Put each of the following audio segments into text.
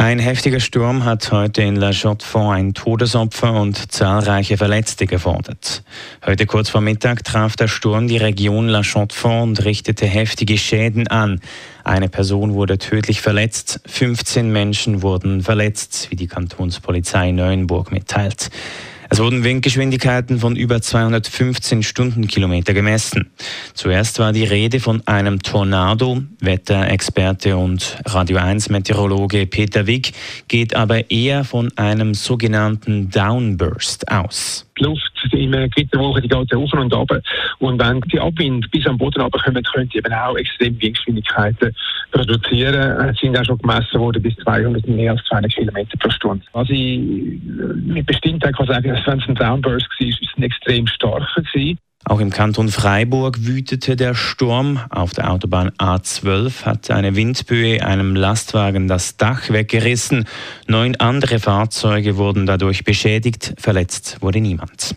Ein heftiger Sturm hat heute in La Chaux-de-Fonds ein Todesopfer und zahlreiche Verletzte gefordert. Heute kurz vor Mittag traf der Sturm die Region La Chaux-de-Fonds und richtete heftige Schäden an. Eine Person wurde tödlich verletzt, 15 Menschen wurden verletzt, wie die Kantonspolizei Neuenburg mitteilt. Es wurden Windgeschwindigkeiten von über 215 Stundenkilometer gemessen. Zuerst war die Rede von einem Tornado. Wetterexperte und Radio 1 Meteorologe Peter Wick geht aber eher von einem sogenannten Downburst aus. Die Luft in einer Gewitterwoche, die geht auf und ab. Und wenn die Abwind bis am Boden runterkommen, können eben auch extrem Windgeschwindigkeiten produzieren. Es sind auch schon gemessen worden bis 200, mehr als 200 km pro Stunde. Was ich mit Bestimmtheit kann sagen, wenn es ein Downburst war, ist es ein extrem starker gewesen. Auch im Kanton Freiburg wütete der Sturm. Auf der Autobahn A12 hat eine Windböe einem Lastwagen das Dach weggerissen. Neun andere Fahrzeuge wurden dadurch beschädigt. Verletzt wurde niemand.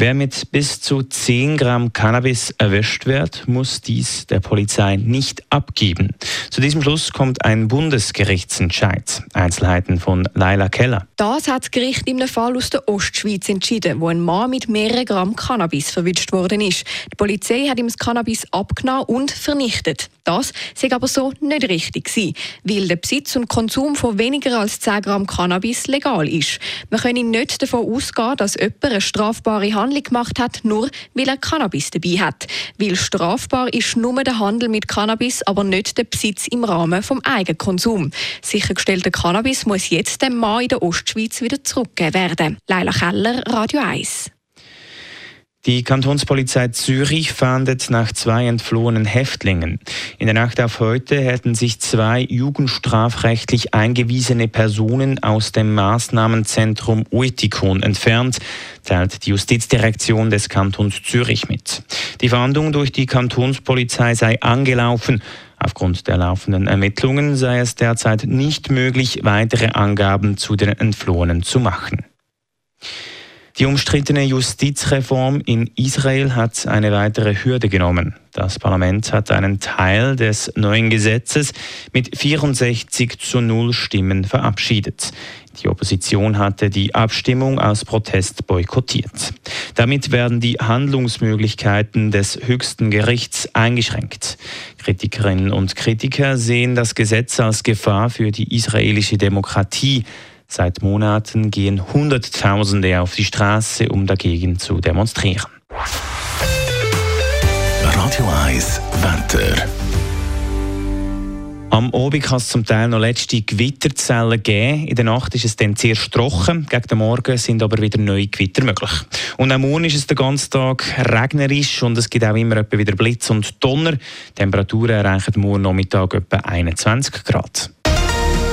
Wer mit bis zu 10 Gramm Cannabis erwischt wird, muss dies der Polizei nicht abgeben. Zu diesem Schluss kommt ein Bundesgerichtsentscheid. Einzelheiten von Laila Keller. Das hat das Gericht in einem Fall aus der Ostschweiz entschieden, wo ein Mann mit mehreren Gramm Cannabis verwünscht worden ist. Die Polizei hat ihm das Cannabis abgenommen und vernichtet. Das sei aber so nicht richtig gewesen, weil der Besitz und Konsum von weniger als 10 Gramm Cannabis legal ist. Man könne nicht davon ausgehen, dass jemand eine strafbare Handlung gemacht hat, nur weil er Cannabis dabei hat. Weil strafbar ist nur der Handel mit Cannabis, aber nicht der Besitz im Rahmen vom Eigenkonsum. Sichergestellter Cannabis muss jetzt dem Mann in der Ostschweiz wieder zurückgegeben werden. Leila Keller, Radio 1. Die Kantonspolizei Zürich fahndet nach zwei entflohenen Häftlingen. In der Nacht auf heute hätten sich zwei jugendstrafrechtlich eingewiesene Personen aus dem Maßnahmenzentrum Uitikon entfernt, teilt die Justizdirektion des Kantons Zürich mit. Die Fahndung durch die Kantonspolizei sei angelaufen. Aufgrund der laufenden Ermittlungen sei es derzeit nicht möglich, weitere Angaben zu den Entflohenen zu machen. Die umstrittene Justizreform in Israel hat eine weitere Hürde genommen. Das Parlament hat einen Teil des neuen Gesetzes mit 64 zu 0 Stimmen verabschiedet. Die Opposition hatte die Abstimmung aus Protest boykottiert. Damit werden die Handlungsmöglichkeiten des höchsten Gerichts eingeschränkt. Kritikerinnen und Kritiker sehen das Gesetz als Gefahr für die israelische Demokratie. Seit Monaten gehen Hunderttausende auf die Straße, um dagegen zu demonstrieren. Radio 1 Wetter. Am Abend kann es zum Teil noch letzte Gewitterzellen geben. In der Nacht ist es dann sehr trocken. Gegen den Morgen sind aber wieder neue Gewitter möglich. Und am Morgen ist es den ganzen Tag regnerisch und es gibt auch immer wieder Blitz und Donner. Die Temperaturen erreichen morgen Nachmittag etwa 21 Grad.